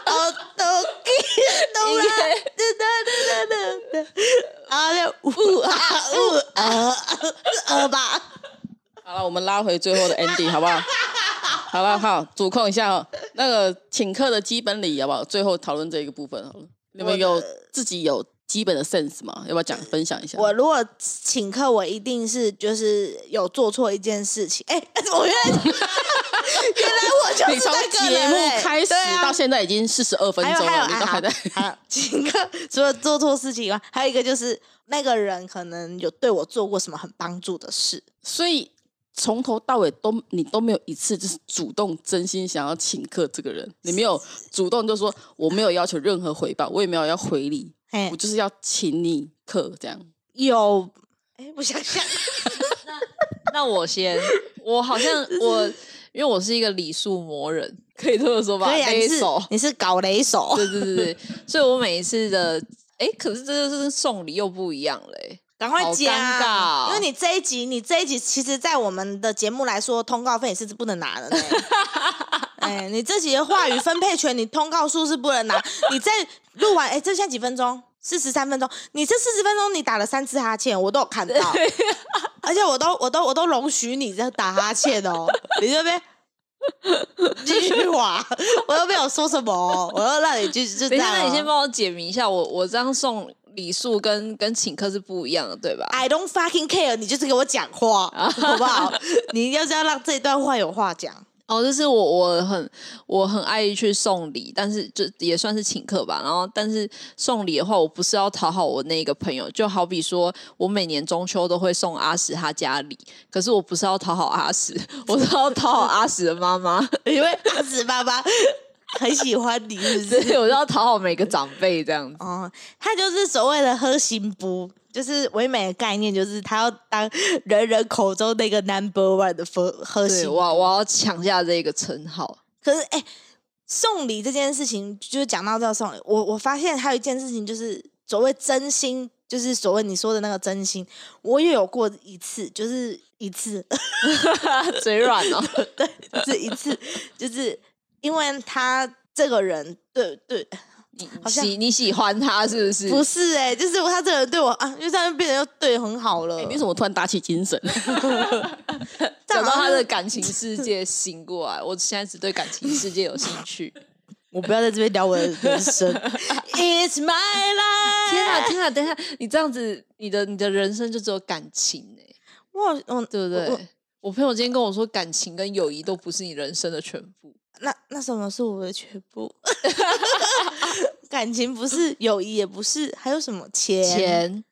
哦，都给懂了，哒哒哒哒哒，啊了，呜啊呜啊呃吧。好了，我们拉回最后的 ending 好不好？好了，好，主控一下哦，那个请客的基本礼仪好不好？最后讨论这一个部分好了。你们有自己有基本的 sense 嘛？要不要讲分享一下？我如果请客，我一定是就是有做错一件事情。哎、我原来 原来我就你从是那个节目开始到现在已经四十二分钟了，你都还在。还有请客，除了做错事情以外，还有一个就是那个人可能有对我做过什么很帮助的事。所以从头到尾都你都没有一次就是主动真心想要请客这个人，你没有主动就说我没有要求任何回报，我也没有要回礼，嘿我，就是要请你客这样。有哎，我想想，那我先，我好像我，因为我是一个礼数魔人，可以这么说吧？可以啊，你是勒手，你是搞雷手，对对对对，所以我每一次的，哎，可是这就是送礼又不一样嘞、赶快好讲，尴尬哦因为你这一集，你这一集，其实，在我们的节目来说，通告费也是不能拿的呢。哎，你这集的话语分配权，你通告数是不能拿。你在录完，哎，这现在几分钟？四十三分钟。你这四十分钟，你打了三次哈欠，我都有看到，而且我都我都我都容许你在打哈欠哦。你这边 继续话，我又没有说什么哦，我要让你就就这样哦。那你先帮我解明一下，我我这样送礼数跟跟请客是不一样的，对吧？I don't fucking care，你就是给我讲话，好不好？你要是要让这段话有话讲，哦，就是我我很我很爱去送礼，但是就也算是请客吧。然后，但是送礼的话，我不是要讨好我那个朋友，就好比说我每年中秋都会送阿史他家礼，可是我不是要讨好阿史，我是要讨好阿史的妈妈，因为阿紫爸爸很喜欢你，是不是？所以我就要讨好每个长辈这样子。哦，他就是所谓的喝心不，就是唯美的概念，就是他要当人人口中那个 number one 的喝喝对，心。我要我要抢下这个称号。可是，哎、送礼这件事情，就是讲到这个送礼，我我发现还有一件事情，就是所谓真心，就是所谓你说的那个真心，我也有过一次，就是一次，嘴软哦，对，就是一次，就是因为他这个人，对对，你喜你喜欢他是不是？不是哎、就是他这个人对我啊，因为他变得又对很好了。哎你怎么突然打起精神？这样好像讲到他的感情世界醒过来，我现在只对感情世界有兴趣。我不要在这边聊我的人生。It's my life。天啊天啊，等一下，你这样子，你的你的人生就只有感情哎、我我对不我对？我朋友今天跟我说，感情跟友谊都不是你人生的全部。那那什么是我的全部？感情不是，友谊也不是，还有什么钱？钱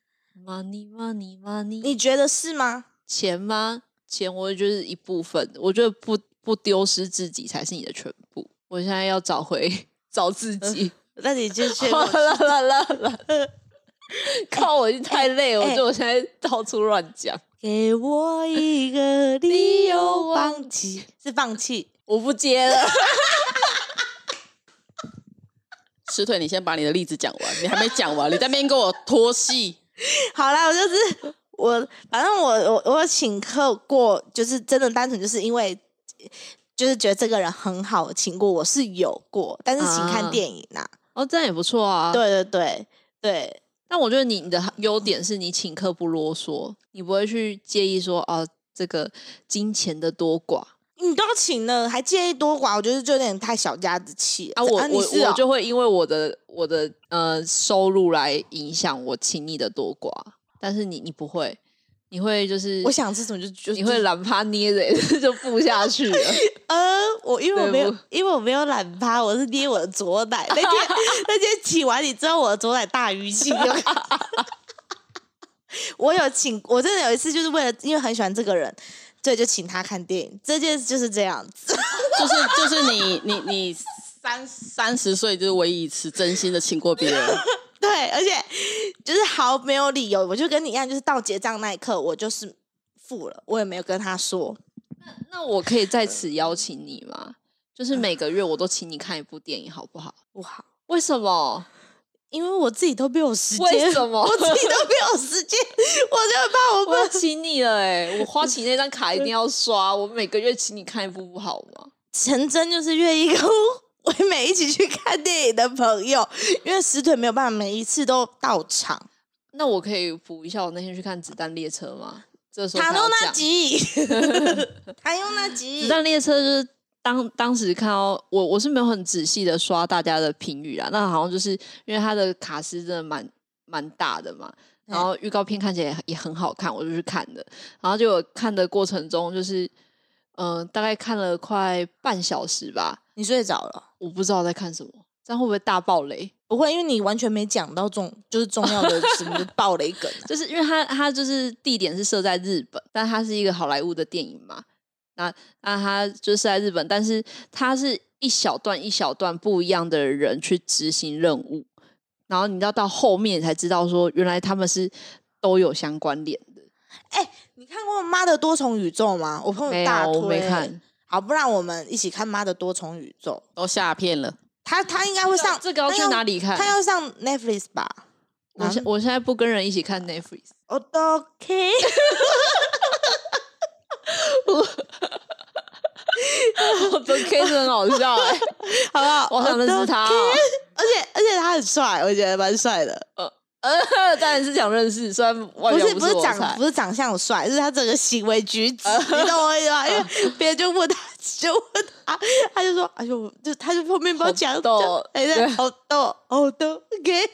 ，money money money，你觉得是吗？钱吗？钱，我觉得是一部分，我觉得不不丢失自己才是你的全部。我现在要找回找自己。那你就去好了了了了，靠！我已经太累了，我哎觉得我现在到处乱讲，给我一个理由放弃，是放弃。我不接了。石腿，你先把你的例子讲完，你还没讲完，你在那边跟我拖戏。好啦，我就是我，反正我我我有请客过，就是真的单纯就是因为。就是觉得这个人很好，请过我是有过，但是请看啊电影呐、哦，这样也不错啊。，对对对对，但我觉得你你的优点是你请客不啰嗦，你不会去介意说哦，这个金钱的多寡你都请了，还介意多寡？我觉得就有点太小家子气了啊，我我我就会因为我的我的呃收入来影响我请你的多寡，但是你你不会，你会就是我想吃什么就就你会懒趴捏着就付下去了。呃，我因为我没有因为我没有懒趴，我是捏我的左奶。那天那天请完你之后，我的左奶大淤青。我有请，我真的有一次就是为了因为很喜欢这个人，对，就请他看电影。这件事就是这样子。就是就是你你你三三十岁就是唯一一次真心的请过别人，对，而且就是毫没有理由，我就跟你一样，就是到结账那一刻，我就是付了，我也没有跟他说。那我可以在此邀请你吗？就是每个月我都请你看一部电影，好不好？不好，为什么？因为我自己都没有时间。为什么 我自己都没有时间，我就怕我不请你了哎、我花旗那张卡一定要刷，我每个月请你看一部不好吗？陈真就是愿意跟唯美一起去看电影的朋友，因为石腿没有办法每一次都到场。那我可以补一下我那天去看《子弹列车》吗？这时候他用那集，他用那集子，弹列车就是当当时看到我我是没有很仔细的刷大家的评语啊，那好像就是因为它的卡斯真的蛮蛮大的嘛，然后预告片看起来也也很好看，我就去看的，然后就有看的过程中就是嗯、呃大概看了快半小时吧，你睡着了？我不知道在看什么，这样会不会大爆雷？不会，因为你完全没讲到重，就是重要的什么 爆雷梗啊、就是因为它它就是地点是设在日本，但它是一个好莱坞的电影嘛。那那他就是在日本，但是他是一小段一小段不一样的人去执行任务，然后你要到后面才知道说，原来他们是都有相关联的。哎你看过《妈的多重宇宙》吗？我朋友大推看。好，不然我们一起看《妈的多重宇宙都下片了。》。他他应该会上这个要去哪里看？他要上 Netflix 吧？我现我现在不跟人一起看 Netflix，OK。我的 K 是很好笑哎、好不好？我想认识他、哦。而且而且他很帅，我觉得蛮帅的。呃呃，当然是想认识，虽然外不是不是长不是长相帅，是他整个行为举止，你懂我意思吗？因为别人就问他，就问他，他就说：“哎呦，就他就后面不知道讲好逗好逗，好逗，OK，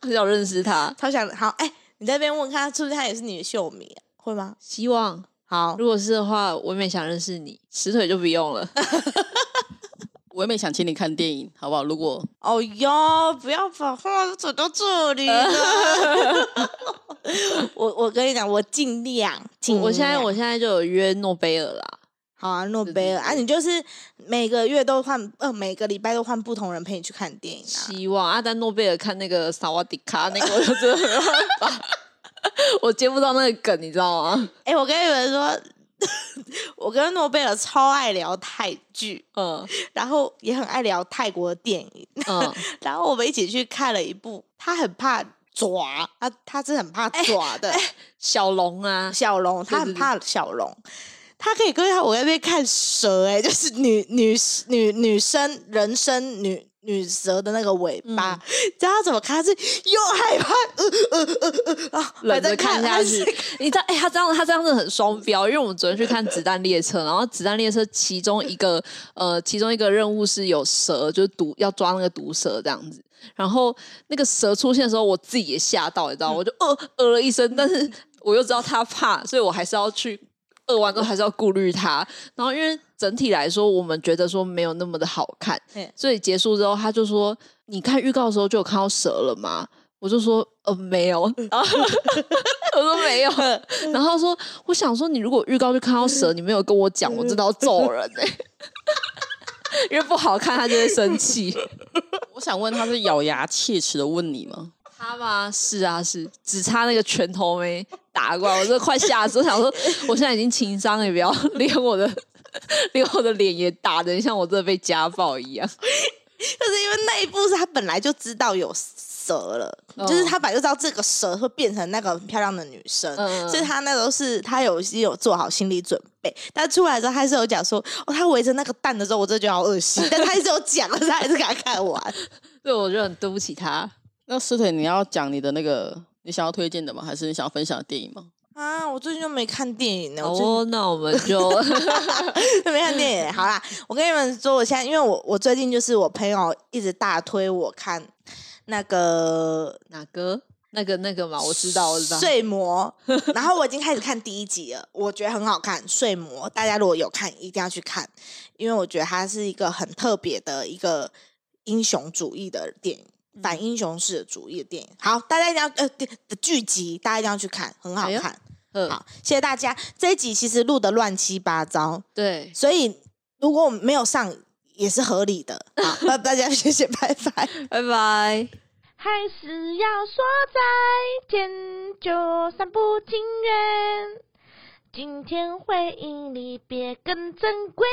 很想认识他。超想好。哎，你在那边问看，是不是他也是你的秀迷啊？会吗？希望好，如果是的话，我也想认识你，石腿就不用了。我也没想请你看电影，好不好？如果哦哟，不要把话走到这里了。我我跟你讲，我尽量，尽我现在我现在就有约诺贝尔啦，好啊，诺贝尔啊，你就是每个月都换，呃，每个礼拜都换不同人陪你去看电影啊。希望啊，但诺贝尔看那个萨瓦迪卡那个，我就真的没办法，我接不到那个梗，你知道吗？哎、我跟你们说，我跟诺贝尔超爱聊泰剧，嗯然后也很爱聊泰国的电影，嗯，然后我们一起去看了一部，他很怕爪，他他是很怕爪的、小龙啊，小龙，他很怕小龙。他可以跟他我在那边看蛇、哎，就是女女女女生人生女女蛇的那个尾巴，嗯知道他怎么看？他是又害怕，呃呃呃呃啊，忍着看下去。你知道，哎、他这样他这样子很双标，因为我们昨天去看《子弹列车》，然后《子弹列车》其中一个呃，其中一个任务是有蛇，就是毒要抓那个毒蛇这样子。然后那个蛇出现的时候，我自己也吓到，你知道，我就呃呃了一声，但是我又知道他怕，所以我还是要去。饿完之后还是要顾虑他，然后因为整体来说，我们觉得说没有那么的好看嗯，所以结束之后，他就说：“你看预告的时候就有看到蛇了吗？”我就说：“呃，没有。”然后我说没有，然后他说：“我想说，你如果预告就看到蛇，你没有跟我讲，我真的要揍人哎、因为不好看，他就会生气。我想问他是咬牙切齿的问你吗？他吗？是啊，是，只差那个拳头没打过来，我这快吓死！我想说，我现在已经情商了，也不要 连我的 连我的脸也打的像我真的被家暴一样。就是因为那一部是他本来就知道有蛇了，哦就是他本来就知道这个蛇会变成那个很漂亮的女生，嗯所以他那时候是他有有做好心理准备。但出来之后，他是有讲说，哦，他围着那个蛋的时候，我真的觉得好恶心，但他还是有讲，但 是他还是给他看完。对，我觉得很对不起他。那师腿，你要讲你的那个你想要推荐的吗？还是你想要分享的电影吗？啊，我最近就没看电影呢，哦，那我们就近 没看电影。好啦，我跟你们说，我现在因为我我最近就是我朋友一直大推我看那个哪个？那个那个嘛，我知道，我知道。睡魔，然后我已经开始看第一集了，我觉得很好看。睡魔，大家如果有看，一定要去看，因为我觉得它是一个很特别的一个英雄主义的电影，反英雄式的主义的电影。好，大家一定要呃剧集，大家一定要去看，很好看。嗯，好，谢谢大家。这一集其实录的乱七八糟，对，所以如果我们没有上也是合理的。好，那大家谢谢，拜拜。拜拜。还是要说再见，就算不情愿。今天回忆离别更珍贵。